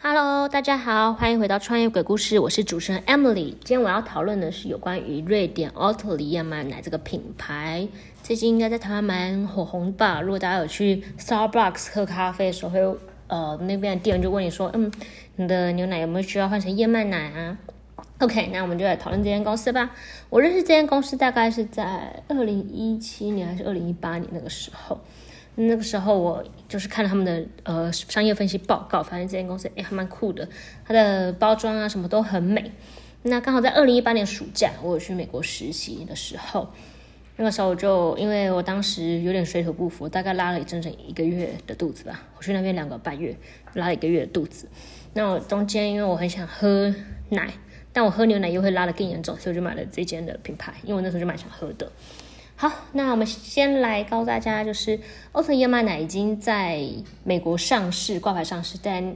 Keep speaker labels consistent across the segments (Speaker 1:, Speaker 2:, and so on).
Speaker 1: Hello，大家好，欢迎回到创业鬼故事，我是主持人 Emily。今天我要讨论的是有关于瑞典奥特里燕麦奶这个品牌，最近应该在台湾蛮火红吧？如果大家有去 Starbucks 喝咖啡的时候，会呃那边的店员就问你说，嗯，你的牛奶有没有需要换成燕麦奶啊？OK，那我们就来讨论这间公司吧。我认识这间公司大概是在二零一七年还是二零一八年那个时候。那个时候我就是看了他们的呃商业分析报告，发现这间公司哎还蛮酷的，它的包装啊什么都很美。那刚好在二零一八年暑假，我有去美国实习的时候，那个时候我就因为我当时有点水土不服，大概拉了整整一个月的肚子吧。我去那边两个半月，拉了一个月的肚子。那我中间因为我很想喝奶，但我喝牛奶又会拉的更严重，所以我就买了这间的品牌，因为我那时候就蛮想喝的。好，那我们先来告诉大家，就是欧特燕麦奶已经在美国上市，挂牌上市，在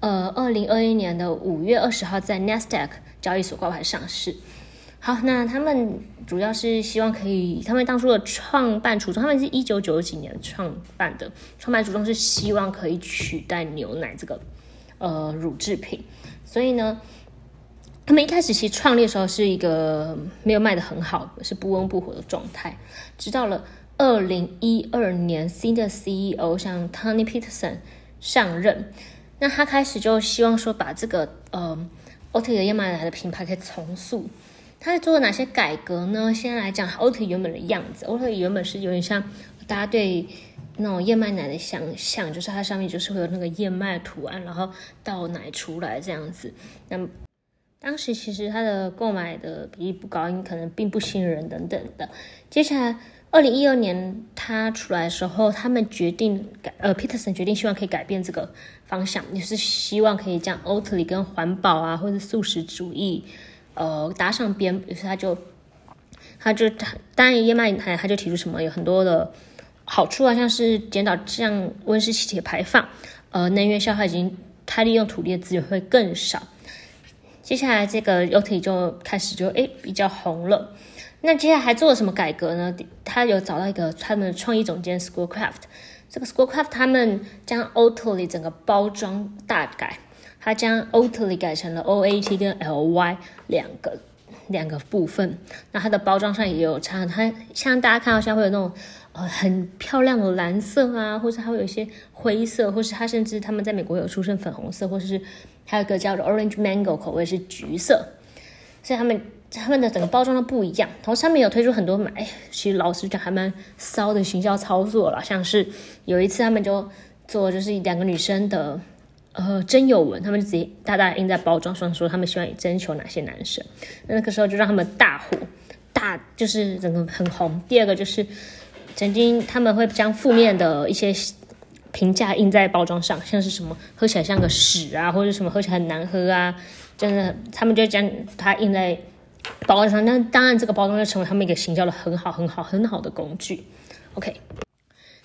Speaker 1: 呃二零二一年的五月二十号在 Nasdaq 交易所挂牌上市。好，那他们主要是希望可以，他们当初的创办初衷，他们是一九九几年创办的，创办初衷是希望可以取代牛奶这个呃乳制品，所以呢。他们一开始其实创立的时候是一个没有卖的很好，是不温不火的状态。直到了二零一二年，新的 CEO 像 Tony Peterson 上任，那他开始就希望说把这个呃 Oatly 燕麦奶的品牌可以重塑。他在做了哪些改革呢？先来讲 oat 原本的样子。oat 原本是有点像大家对那种燕麦奶的想象，就是它上面就是会有那个燕麦图案，然后倒奶出来这样子。那当时其实它的购买的比例不高，因可能并不信任等等的。接下来，二零一二年它出来的时候，他们决定改，呃，Peterson 决定希望可以改变这个方向，也是希望可以将 Oatly 跟环保啊或者素食主义，呃，搭上边。于是他就，他就他当然燕麦奶他就提出什么有很多的好处啊，像是减少降温室气体排放，呃，能源消耗已经，他利用土地的资源会更少。接下来这个 Oatly 就开始就哎比较红了。那接下来还做了什么改革呢？他有找到一个他们的创意总监 Schoolcraft。这个 Schoolcraft 他们将 Oatly 整个包装大改，他将 Oatly 改成了 O A T 跟 L Y 两个两个部分。那它的包装上也有差，它像大家看到现在会有那种呃很漂亮的蓝色啊，或者它会有一些灰色，或是它甚至他们在美国有出现粉红色，或者是。还有一个叫做 Orange Mango 口味是橘色，所以他们他们的整个包装都不一样。然后上面有推出很多买，其实老实讲还蛮骚的行销操作了。像是有一次他们就做就是两个女生的呃真有文，他们就直接大大印在包装上说他们希望征求哪些男生。那个时候就让他们大火大就是整个很红。第二个就是曾经他们会将负面的一些。评价印在包装上，像是什么喝起来像个屎啊，或者什么喝起来很难喝啊，真的，他们就将它印在包装上。那当然，这个包装就成为他们一个行销的很好、很好、很好的工具。OK，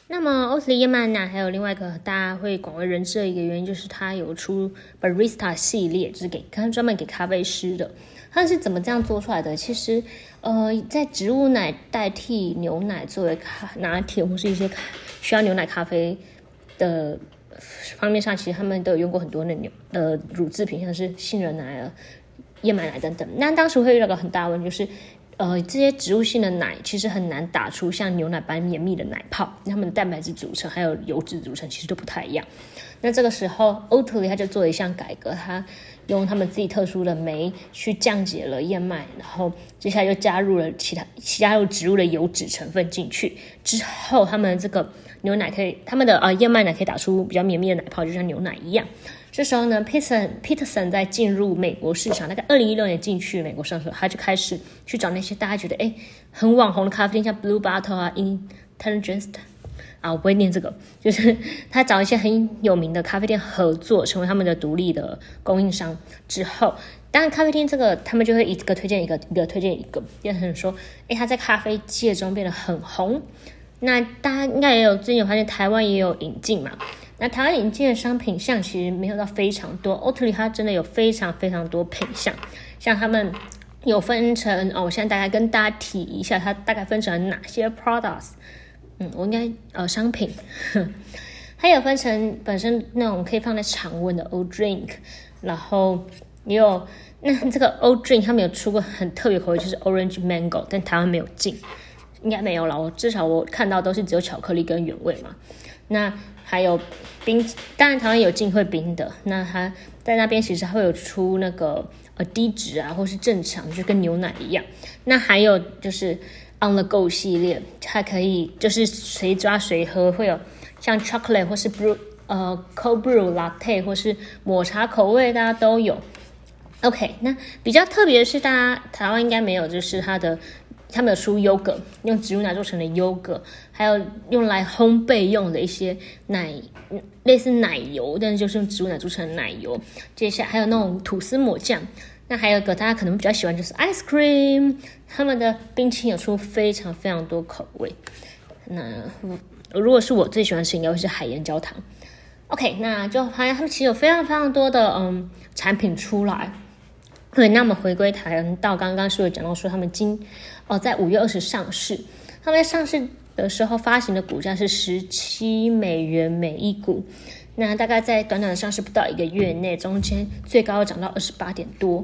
Speaker 1: 那么欧斯利燕麦奶还有另外一个大家会广为人知的一个原因，就是它有出 Barista 系列，就是给专门给咖啡师的。它是怎么这样做出来的？其实，呃，在植物奶代替牛奶作为咖拿铁或是一些需要牛奶咖啡。的方面上，其实他们都有用过很多的牛呃乳制品，像是杏仁奶啊、燕麦奶等等。那当时会遇到个很大问题，就是呃这些植物性的奶其实很难打出像牛奶般绵密的奶泡，它们的蛋白质组成还有油脂组成其实都不太一样。那这个时候，Oatly 它就做了一项改革，它用他们自己特殊的酶去降解了燕麦，然后接下来又加入了其他加入植物的油脂成分进去之后，他们这个。牛奶可以，他们的呃燕麦奶可以打出比较绵密的奶泡，就像牛奶一样。这时候呢，Peterson Peterson 在进入美国市场，大概二零一六年进去美国上市，他就开始去找那些大家觉得哎很网红的咖啡店，像 Blue Bottle 啊，Intelligent 啊，我不会念这个，就是 他找一些很有名的咖啡店合作，成为他们的独立的供应商。之后，当然咖啡店这个他们就会一个推荐一个，一个推荐一个，变成说，哎，他在咖啡界中变得很红。那大家应该也有最近有发现，台湾也有引进嘛？那台湾引进的商品项其实没有到非常多。欧特里它真的有非常非常多品项，像他们有分成哦，我现在大概跟大家提一下，它大概分成哪些 products？嗯，我应该呃商品，它有分成本身那种可以放在常温的 Old Drink，然后也有那这个 Old Drink 他们有出过很特别口味，就是 Orange Mango，但台湾没有进，应该没有了。我至少我看到都是只有巧克力跟原味嘛。那还有冰，当然台湾有进会冰的。那它在那边其实会有出那个呃低脂啊，或是正常，就跟牛奶一样。那还有就是 On the Go 系列，它可以就是随抓随喝，会有像 chocolate 或是 brew 呃 cold brew latte 或是抹茶口味，大家都有。OK，那比较特别的是，大家台湾应该没有，就是它的。他们有出优格，用植物奶做成的优格，还有用来烘焙用的一些奶，类似奶油，但是就是用植物奶做成的奶油。接下还有那种吐司抹酱，那还有一个大家可能比较喜欢就是 ice cream，他们的冰淇淋有出非常非常多口味。那如果是我最喜欢吃，应该会是海盐焦糖。OK，那就发现他们其实有非常非常多的嗯产品出来。对，那么回归台湾，到刚刚是有讲到说他们今哦在五月二十上市，他们在上市的时候发行的股价是十七美元每一股，那大概在短短的上市不到一个月内，中间最高涨到二十八点多，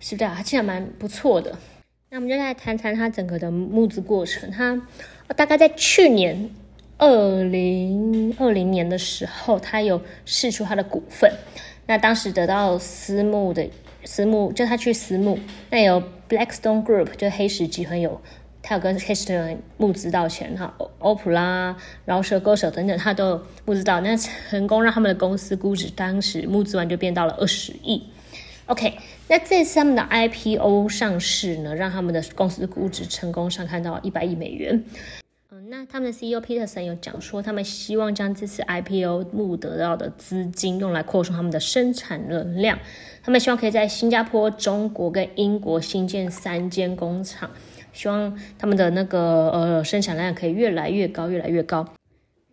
Speaker 1: 是不是啊？其实蛮不错的。那我们就来谈谈它整个的募资过程。它大概在去年二零二零年的时候，它有释出它的股份，那当时得到私募的。私募就他去私募，那有 Blackstone Group 就黑石集团有，他有跟黑石集团募资到钱哈，欧普拉、饶舌歌手等等，他都募资到，那成功让他们的公司估值当时募资完就变到了二十亿。OK，那这次他们的 IPO 上市呢，让他们的公司估值成功上看到一百亿美元。那他们的 CEO Peterson 有讲说，他们希望将这次 IPO 募得到的资金用来扩充他们的生产能量。他们希望可以在新加坡、中国跟英国新建三间工厂，希望他们的那个呃生产量可以越来越高，越来越高。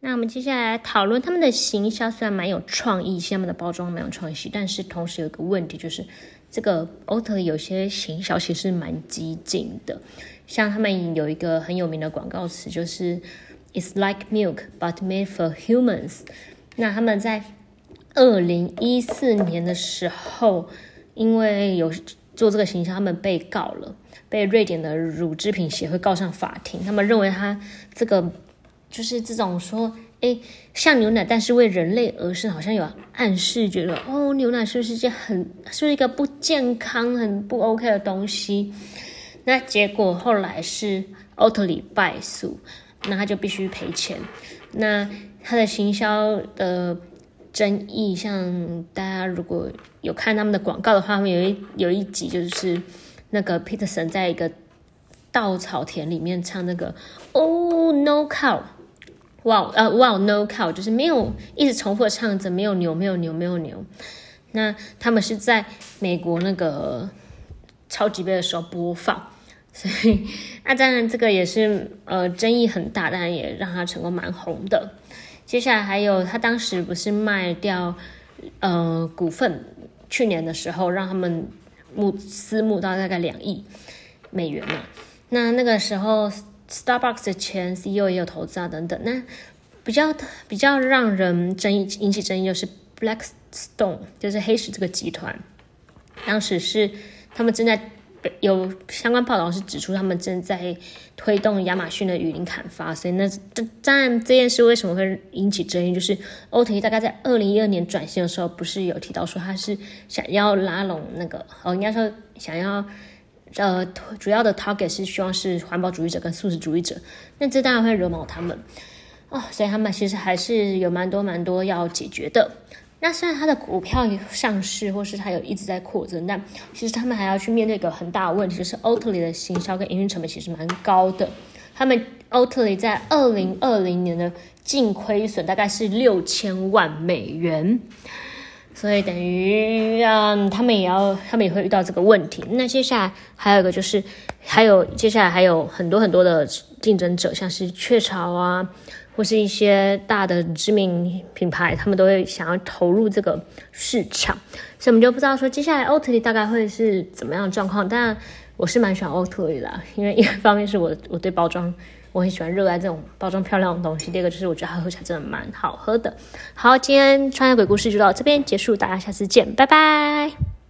Speaker 1: 那我们接下来讨论他们的行销，虽然蛮有创意，他们的包装蛮有创意，但是同时有个问题就是，这个 o t 有些行销其实蛮激进的。像他们有一个很有名的广告词，就是 "It's like milk but made for humans"。那他们在二零一四年的时候，因为有做这个形象，他们被告了，被瑞典的乳制品协会告上法庭。他们认为他这个就是这种说，哎，像牛奶，但是为人类而生，好像有暗示，觉得哦，牛奶是不是一件很，是一个不健康、很不 OK 的东西？那结果后来是奥特里败诉，那他就必须赔钱。那他的行销的争议，像大家如果有看他们的广告的话，他们有一有一集就是那个 Peterson 在一个稻草田里面唱那个 Oh no cow，哇呃哇 no cow，就是没有一直重复唱着没有牛没有牛没有牛。那他们是在美国那个超级杯的时候播放。所以，那当然这个也是呃争议很大，但也让他成功蛮红的。接下来还有他当时不是卖掉呃股份，去年的时候让他们募私募到大概两亿美元嘛。那那个时候 Starbucks 的前 CEO 也有投资啊等等。那比较比较让人争议引起争议就是 Blackstone，就是黑石这个集团，当时是他们正在。有相关报道是指出，他们正在推动亚马逊的雨林砍伐，所以那这当然这件事为什么会引起争议，就是欧特大概在二零一二年转型的时候，不是有提到说他是想要拉拢那个哦，应该说想要呃主要的 target 是希望是环保主义者跟素食主义者，那这当然会惹毛他们哦，所以他们其实还是有蛮多蛮多要解决的。那虽然它的股票上市，或是它有一直在扩增，但其实他们还要去面对一个很大的问题，就是 Oatly 的行销跟营运成本其实蛮高的。他们 Oatly 在二零二零年的净亏损大概是六千万美元，所以等于嗯，他们也要，他们也会遇到这个问题。那接下来还有一个就是，还有接下来还有很多很多的竞争者，像是雀巢啊。或是一些大的知名品牌，他们都会想要投入这个市场，所以我们就不知道说接下来奥特利大概会是怎么样的状况。但我是蛮喜欢奥特利的，因为一方面是我我对包装我很喜欢热爱这种包装漂亮的东西。第二个就是我觉得它喝起来真的蛮好喝的。好，今天穿越鬼故事就到这边结束，大家下次见，拜拜。